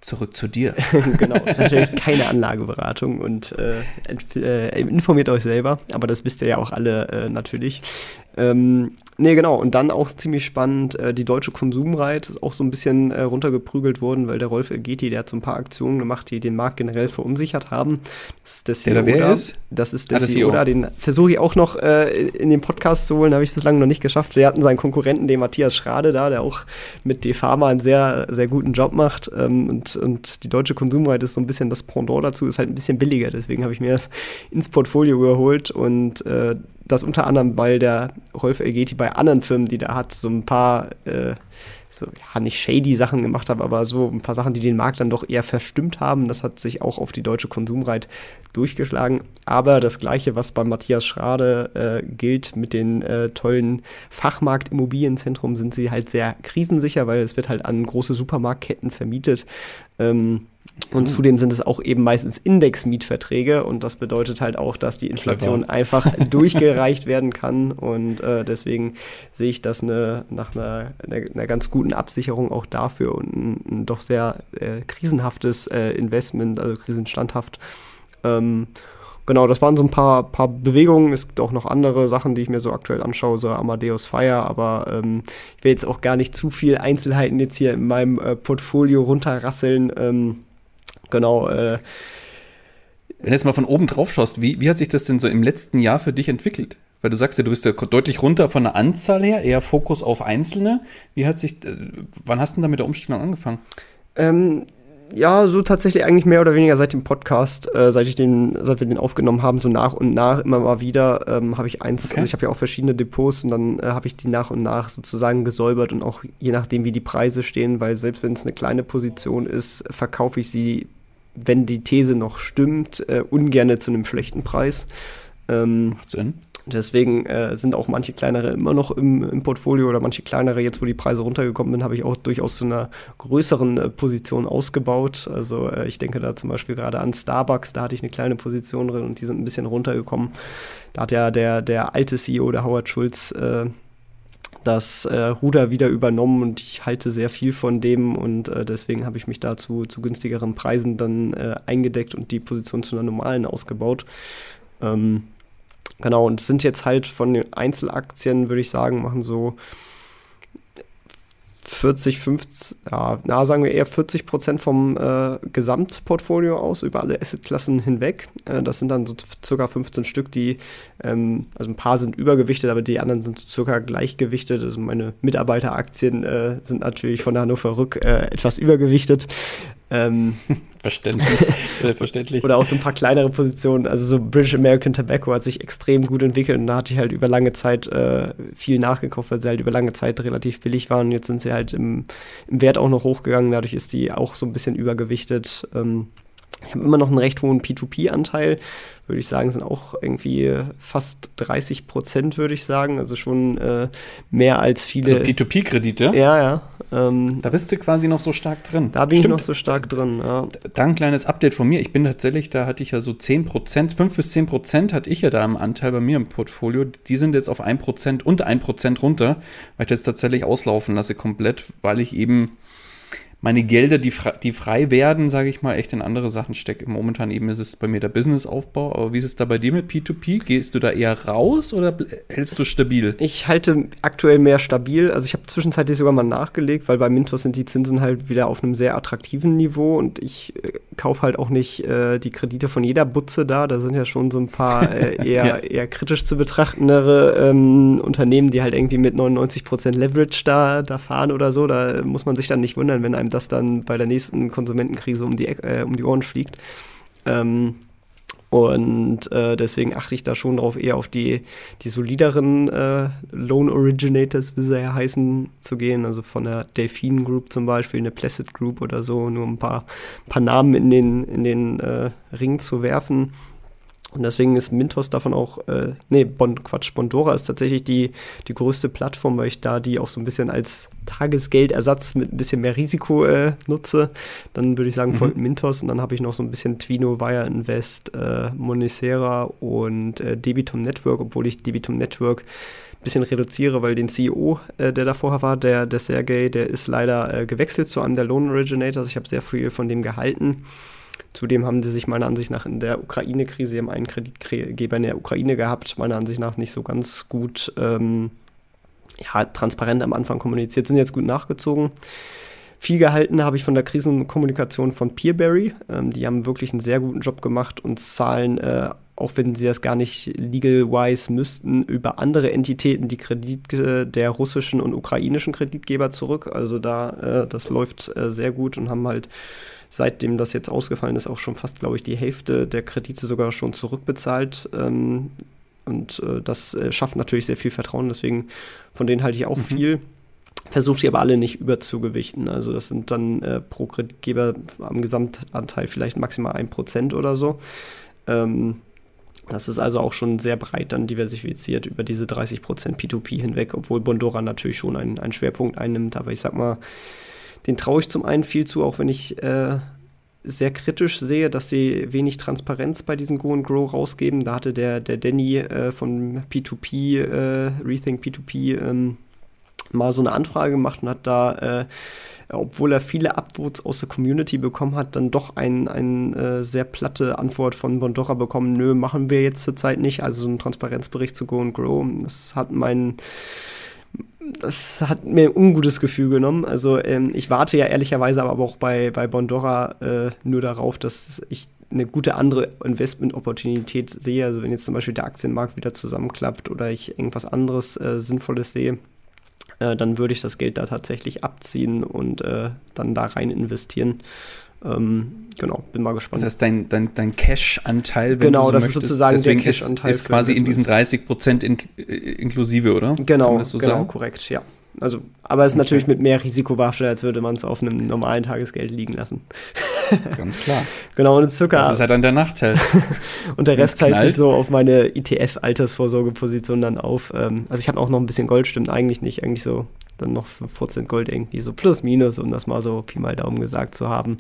zurück zu dir. genau, das ist natürlich keine Anlageberatung und äh, äh, informiert euch selber, aber das wisst ihr ja auch alle äh, natürlich. Ähm, nee, genau. Und dann auch ziemlich spannend, äh, die deutsche Konsumreit ist auch so ein bisschen äh, runtergeprügelt worden, weil der Rolf Elgeti, der hat so ein paar Aktionen gemacht, die den Markt generell verunsichert haben. Das ist der, der CEO. Wer ist? Das ist der ah, CEO. CEO. Den versuche ich auch noch äh, in den Podcast zu holen, habe ich bislang noch nicht geschafft. Wir hatten seinen Konkurrenten, den Matthias Schrade, da, der auch mit D-Pharma einen sehr, sehr guten Job macht. Ähm, und, und die deutsche Konsumreit ist so ein bisschen das Pendant dazu, ist halt ein bisschen billiger. Deswegen habe ich mir das ins Portfolio überholt und äh, das unter anderem, weil der Rolf Elgeti bei anderen Firmen, die der hat, so ein paar, äh, so, ja, nicht shady Sachen gemacht hat, aber so ein paar Sachen, die den Markt dann doch eher verstimmt haben. Das hat sich auch auf die deutsche Konsumreit durchgeschlagen. Aber das Gleiche, was bei Matthias Schrade äh, gilt mit den äh, tollen Fachmarkt-Immobilienzentrum, sind sie halt sehr krisensicher, weil es wird halt an große Supermarktketten vermietet. Ähm, und mhm. zudem sind es auch eben meistens Indexmietverträge und das bedeutet halt auch, dass die Inflation Clever. einfach durchgereicht werden kann und äh, deswegen sehe ich das eine, nach einer, einer, einer, ganz guten Absicherung auch dafür und ein, ein doch sehr äh, krisenhaftes äh, Investment, also krisenstandhaft. Ähm, genau, das waren so ein paar, paar Bewegungen. Es gibt auch noch andere Sachen, die ich mir so aktuell anschaue, so Amadeus Fire, aber ähm, ich will jetzt auch gar nicht zu viel Einzelheiten jetzt hier in meinem äh, Portfolio runterrasseln. Ähm, genau. Äh, Wenn du jetzt mal von oben drauf schaust, wie, wie hat sich das denn so im letzten Jahr für dich entwickelt? Weil du sagst ja, du bist ja deutlich runter von der Anzahl her, eher Fokus auf Einzelne. Wie hat sich, äh, wann hast du denn da mit der Umstellung angefangen? Ähm, ja, so tatsächlich eigentlich mehr oder weniger seit dem Podcast, äh, seit ich den, seit wir den aufgenommen haben, so nach und nach immer mal wieder ähm, habe ich eins, okay. also ich habe ja auch verschiedene Depots und dann äh, habe ich die nach und nach sozusagen gesäubert und auch je nachdem, wie die Preise stehen, weil selbst wenn es eine kleine Position ist, verkaufe ich sie, wenn die These noch stimmt, äh, ungerne zu einem schlechten Preis. Ähm, Macht Sinn. Deswegen äh, sind auch manche kleinere immer noch im, im, Portfolio oder manche kleinere, jetzt wo die Preise runtergekommen sind, habe ich auch durchaus zu einer größeren äh, Position ausgebaut. Also äh, ich denke da zum Beispiel gerade an Starbucks, da hatte ich eine kleine Position drin und die sind ein bisschen runtergekommen. Da hat ja der, der alte CEO, der Howard Schulz, äh, das äh, Ruder wieder übernommen und ich halte sehr viel von dem und äh, deswegen habe ich mich da zu, günstigeren Preisen dann eingedeckt und die Position zu einer normalen ausgebaut. Ähm, Genau, und sind jetzt halt von den Einzelaktien, würde ich sagen, machen so 40, 50, ja, na, sagen wir eher 40 Prozent vom äh, Gesamtportfolio aus, über alle Assetklassen hinweg. Äh, das sind dann so circa 15 Stück, die, ähm, also ein paar sind übergewichtet, aber die anderen sind circa gleichgewichtet. Also meine Mitarbeiteraktien äh, sind natürlich von der Hannover Rück äh, etwas übergewichtet. Ähm, verständlich. verständlich. Oder auch so ein paar kleinere Positionen. Also so British American Tobacco hat sich extrem gut entwickelt und da hatte ich halt über lange Zeit äh, viel nachgekauft, weil sie halt über lange Zeit relativ billig waren. Und jetzt sind sie halt im, im Wert auch noch hochgegangen. Dadurch ist die auch so ein bisschen übergewichtet. Ähm, ich habe immer noch einen recht hohen P2P-Anteil, würde ich sagen, sind auch irgendwie fast 30 Prozent, würde ich sagen. Also schon äh, mehr als viele. Also P2P-Kredite? Ja, ja. Ähm, da bist du quasi noch so stark drin. Da bin Stimmt. ich noch so stark drin, ja. Da ein kleines Update von mir. Ich bin tatsächlich, da hatte ich ja so 10 Prozent, 5 bis 10 Prozent hatte ich ja da im Anteil bei mir im Portfolio. Die sind jetzt auf 1 Prozent, unter 1 Prozent runter, weil ich das tatsächlich auslaufen lasse komplett, weil ich eben meine Gelder, die, frei, die frei werden, sage ich mal, echt in andere Sachen stecke. Momentan eben ist es bei mir der Businessaufbau, aber wie ist es da bei dir mit P2P? Gehst du da eher raus oder hältst du stabil? Ich halte aktuell mehr stabil. Also ich habe zwischenzeitlich sogar mal nachgelegt, weil bei Mintos sind die Zinsen halt wieder auf einem sehr attraktiven Niveau und ich äh, kaufe halt auch nicht äh, die Kredite von jeder Butze da. Da sind ja schon so ein paar äh, eher, ja. eher kritisch zu betrachtendere ähm, Unternehmen, die halt irgendwie mit 99% Leverage da, da fahren oder so. Da muss man sich dann nicht wundern, wenn einem einem das dann bei der nächsten Konsumentenkrise um die, äh, um die Ohren fliegt. Ähm, und äh, deswegen achte ich da schon drauf, eher auf die, die solideren äh, Loan Originators, wie sie ja heißen, zu gehen. Also von der Delphine Group zum Beispiel, eine Placid Group oder so, nur ein paar, paar Namen in den, in den äh, Ring zu werfen. Und deswegen ist Mintos davon auch, äh, nee, bon, Quatsch, Bondora ist tatsächlich die, die größte Plattform, weil ich da die auch so ein bisschen als Tagesgeldersatz mit ein bisschen mehr Risiko äh, nutze. Dann würde ich sagen, mhm. folgt Mintos und dann habe ich noch so ein bisschen Twino, Wire Invest, äh, Monicera und äh, Debitum Network, obwohl ich Debitum Network ein bisschen reduziere, weil den CEO, äh, der da vorher war, der, der Sergey, der ist leider äh, gewechselt zu einem der Loan Originators. Ich habe sehr viel von dem gehalten. Zudem haben sie sich meiner Ansicht nach in der Ukraine-Krise, sie haben einen Kreditgeber in der Ukraine gehabt, meiner Ansicht nach nicht so ganz gut ähm, ja, transparent am Anfang kommuniziert, sind jetzt gut nachgezogen. Viel gehalten habe ich von der Krisenkommunikation von Peerberry. Ähm, die haben wirklich einen sehr guten Job gemacht und zahlen, äh, auch wenn sie das gar nicht legal-wise müssten, über andere Entitäten die Kredite der russischen und ukrainischen Kreditgeber zurück. Also da, äh, das läuft äh, sehr gut und haben halt seitdem das jetzt ausgefallen ist, auch schon fast, glaube ich, die Hälfte der Kredite sogar schon zurückbezahlt. Ähm, und äh, das äh, schafft natürlich sehr viel Vertrauen, deswegen von denen halte ich auch mhm. viel. Versuche die aber alle nicht überzugewichten. Also das sind dann äh, pro Kreditgeber am Gesamtanteil vielleicht maximal ein Prozent oder so. Ähm, das ist also auch schon sehr breit dann diversifiziert über diese 30% P2P hinweg, obwohl Bondora natürlich schon einen, einen Schwerpunkt einnimmt. Aber ich sag mal, den traue ich zum einen viel zu, auch wenn ich äh, sehr kritisch sehe, dass sie wenig Transparenz bei diesem Go and Grow rausgeben. Da hatte der, der Danny äh, von P2P, äh, Rethink P2P, ähm, mal so eine Anfrage gemacht und hat da, äh, obwohl er viele Upvotes aus der Community bekommen hat, dann doch eine ein, äh, sehr platte Antwort von Bondora bekommen, nö, machen wir jetzt zurzeit nicht. Also so einen Transparenzbericht zu Go and Grow. Das hat meinen das hat mir ein ungutes Gefühl genommen. Also ähm, ich warte ja ehrlicherweise aber auch bei, bei Bondora äh, nur darauf, dass ich eine gute andere Investment-Opportunität sehe. Also wenn jetzt zum Beispiel der Aktienmarkt wieder zusammenklappt oder ich irgendwas anderes äh, Sinnvolles sehe, äh, dann würde ich das Geld da tatsächlich abziehen und äh, dann da rein investieren. Ähm, genau, bin mal gespannt. Das heißt, dein, dein, dein Cash-Anteil, genau, so das möchtest, ist sozusagen der Cash-Anteil. Ist, ist quasi in diesen 30 Prozent in, äh, inklusive, oder? Genau, so genau, sagen? korrekt, ja. Also, aber es ist okay. natürlich mit mehr Risiko behaftet, als würde man es auf einem normalen Tagesgeld liegen lassen. Ganz klar. genau, und Zucker. Das ist halt dann der Nachteil. und der Rest teilt sich so auf meine ETF-Altersvorsorgeposition dann auf. Ähm, also ich habe auch noch ein bisschen Gold, stimmt eigentlich nicht. Eigentlich so dann noch 5% Gold irgendwie so plus minus, um das mal so Pi mal Daumen gesagt zu haben.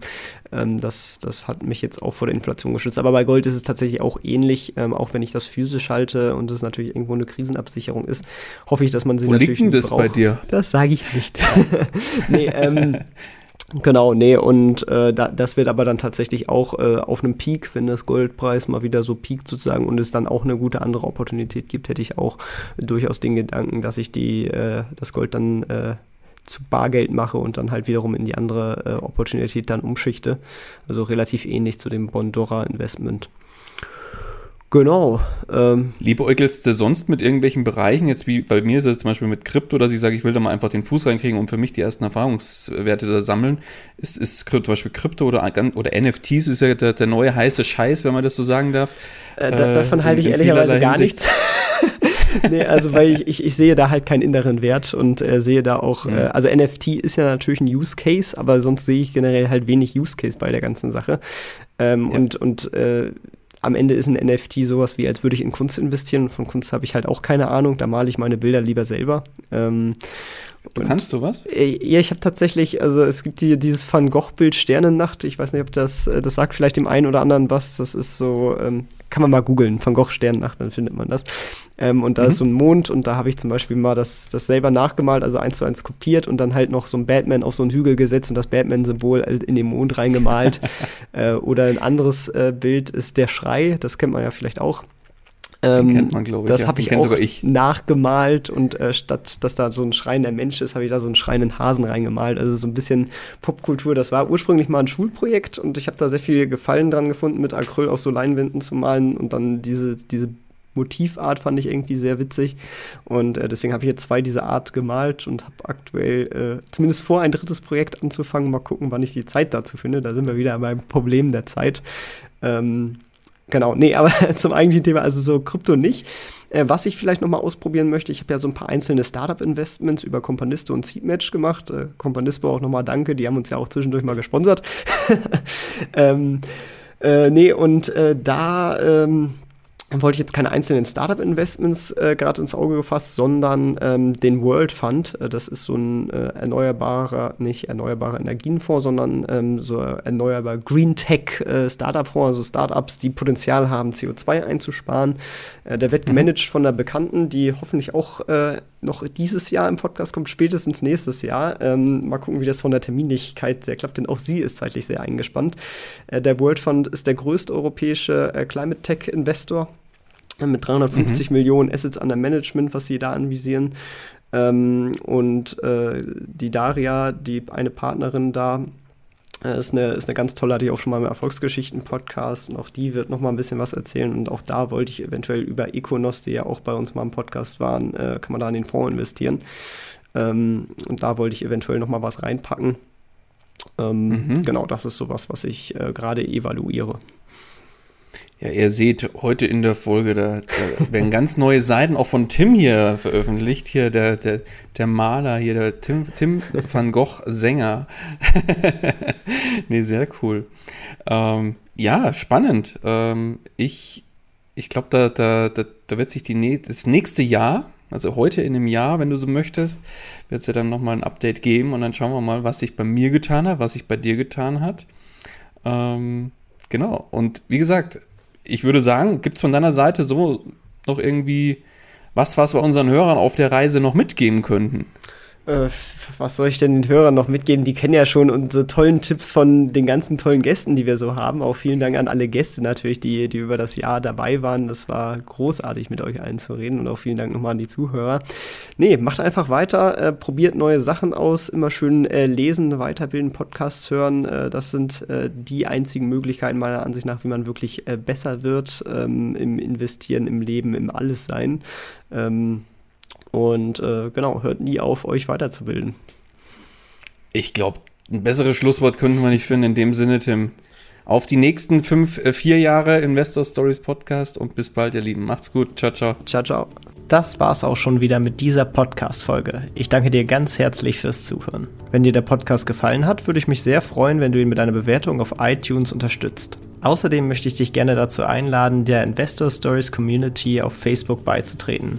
Ähm, das, das hat mich jetzt auch vor der Inflation geschützt. Aber bei Gold ist es tatsächlich auch ähnlich, ähm, auch wenn ich das physisch halte und es natürlich irgendwo eine Krisenabsicherung ist, hoffe ich, dass man sie Wo natürlich. Liegt denn das braucht. bei dir? Das sage ich nicht. nee, ähm, Genau, nee, und äh, da, das wird aber dann tatsächlich auch äh, auf einem Peak, wenn das Goldpreis mal wieder so piekt sozusagen und es dann auch eine gute andere Opportunität gibt, hätte ich auch durchaus den Gedanken, dass ich die, äh, das Gold dann äh, zu Bargeld mache und dann halt wiederum in die andere äh, Opportunität dann umschichte. Also relativ ähnlich zu dem Bondora Investment. Genau. Ähm, Liebäugelst du sonst mit irgendwelchen Bereichen? Jetzt wie bei mir ist es zum Beispiel mit Krypto, dass ich sage, ich will da mal einfach den Fuß reinkriegen und für mich die ersten Erfahrungswerte da sammeln. Ist, ist zum Beispiel Krypto oder, oder NFTs ist ja der, der neue heiße Scheiß, wenn man das so sagen darf. Äh, da, davon halte ich ehrlicherweise gar nichts. nee, also weil ich, ich, ich, sehe da halt keinen inneren Wert und äh, sehe da auch, mhm. äh, also NFT ist ja natürlich ein Use Case, aber sonst sehe ich generell halt wenig Use Case bei der ganzen Sache. Ähm, ja. Und, und äh, am Ende ist ein NFT sowas wie, als würde ich in Kunst investieren. Und von Kunst habe ich halt auch keine Ahnung. Da male ich meine Bilder lieber selber. Ähm, du kannst sowas? Äh, ja, ich habe tatsächlich, also es gibt die, dieses Van Gogh-Bild Sternennacht. Ich weiß nicht, ob das, äh, das sagt vielleicht dem einen oder anderen was. Das ist so, ähm, kann man mal googeln, Van Gogh Sternennacht, dann findet man das. Ähm, und da mhm. ist so ein Mond und da habe ich zum Beispiel mal das, das selber nachgemalt, also eins zu eins kopiert und dann halt noch so ein Batman auf so einen Hügel gesetzt und das Batman-Symbol in den Mond reingemalt. äh, oder ein anderes äh, Bild ist der Schrei, das kennt man ja vielleicht auch. Ähm, kennt man, glaube ich. Das ja. habe ich auch ich. nachgemalt und äh, statt dass da so ein schreiender Mensch ist, habe ich da so einen schreienden Hasen reingemalt. Also so ein bisschen Popkultur. Das war ursprünglich mal ein Schulprojekt und ich habe da sehr viel Gefallen dran gefunden, mit Acryl auf so Leinwänden zu malen und dann diese, diese Motivart fand ich irgendwie sehr witzig. Und äh, deswegen habe ich jetzt zwei dieser Art gemalt und habe aktuell äh, zumindest vor, ein drittes Projekt anzufangen. Mal gucken, wann ich die Zeit dazu finde. Da sind wir wieder beim Problem der Zeit. Ähm, genau, nee, aber zum eigentlichen Thema, also so Krypto nicht. Äh, was ich vielleicht noch mal ausprobieren möchte, ich habe ja so ein paar einzelne Startup-Investments über Companisto und Seedmatch gemacht. Äh, Companisto auch noch mal danke, die haben uns ja auch zwischendurch mal gesponsert. ähm, äh, nee, und äh, da ähm, wollte ich jetzt keine einzelnen Startup-Investments äh, gerade ins Auge gefasst, sondern ähm, den World Fund. Äh, das ist so ein äh, erneuerbarer, nicht erneuerbarer Energienfonds, sondern ähm, so erneuerbar Green Tech äh, Startup-Fonds, also Startups, die Potenzial haben, CO2 einzusparen. Äh, der wird mhm. gemanagt von einer Bekannten, die hoffentlich auch äh, noch dieses Jahr im Podcast kommt, spätestens nächstes Jahr. Ähm, mal gucken, wie das von der Terminlichkeit sehr klappt, denn auch sie ist zeitlich sehr eingespannt. der World Fund ist der größte europäische Climate Tech Investor mit 350 mhm. Millionen Assets under Management, was sie da anvisieren. Ähm, und äh, die Daria, die eine Partnerin da, äh, ist, eine, ist eine ganz tolle, die auch schon mal im Erfolgsgeschichten-Podcast und auch die wird noch mal ein bisschen was erzählen. Und auch da wollte ich eventuell über Econos, die ja auch bei uns mal im Podcast waren, äh, kann man da in den Fonds investieren. Ähm, und da wollte ich eventuell noch mal was reinpacken. Ähm, mhm. Genau, das ist sowas, was ich äh, gerade evaluiere. Ja, ihr seht heute in der Folge, da, da werden ganz neue Seiten auch von Tim hier veröffentlicht. Hier der, der, der Maler, hier der Tim, Tim van Gogh Sänger. nee, sehr cool. Ähm, ja, spannend. Ähm, ich ich glaube, da, da, da, da wird sich die, das nächste Jahr, also heute in einem Jahr, wenn du so möchtest, wird es ja dann nochmal ein Update geben und dann schauen wir mal, was sich bei mir getan hat, was sich bei dir getan hat. Ähm, genau. Und wie gesagt, ich würde sagen, gibt es von deiner Seite so noch irgendwie was, was wir unseren Hörern auf der Reise noch mitgeben könnten? Äh, was soll ich denn den Hörern noch mitgeben? Die kennen ja schon unsere tollen Tipps von den ganzen tollen Gästen, die wir so haben. Auch vielen Dank an alle Gäste natürlich, die, die über das Jahr dabei waren. Das war großartig, mit euch allen zu reden. Und auch vielen Dank nochmal an die Zuhörer. Nee, macht einfach weiter, äh, probiert neue Sachen aus, immer schön äh, lesen, weiterbilden, Podcasts hören. Äh, das sind äh, die einzigen Möglichkeiten meiner Ansicht nach, wie man wirklich äh, besser wird ähm, im Investieren, im Leben, im Allessein. Ähm, und äh, genau, hört nie auf, euch weiterzubilden. Ich glaube, ein besseres Schlusswort könnten wir nicht finden. In dem Sinne, Tim. Auf die nächsten fünf, äh, vier Jahre Investor Stories Podcast und bis bald, ihr Lieben. Macht's gut. Ciao, ciao. Ciao, ciao. Das war's auch schon wieder mit dieser Podcast-Folge. Ich danke dir ganz herzlich fürs Zuhören. Wenn dir der Podcast gefallen hat, würde ich mich sehr freuen, wenn du ihn mit einer Bewertung auf iTunes unterstützt. Außerdem möchte ich dich gerne dazu einladen, der Investor Stories Community auf Facebook beizutreten.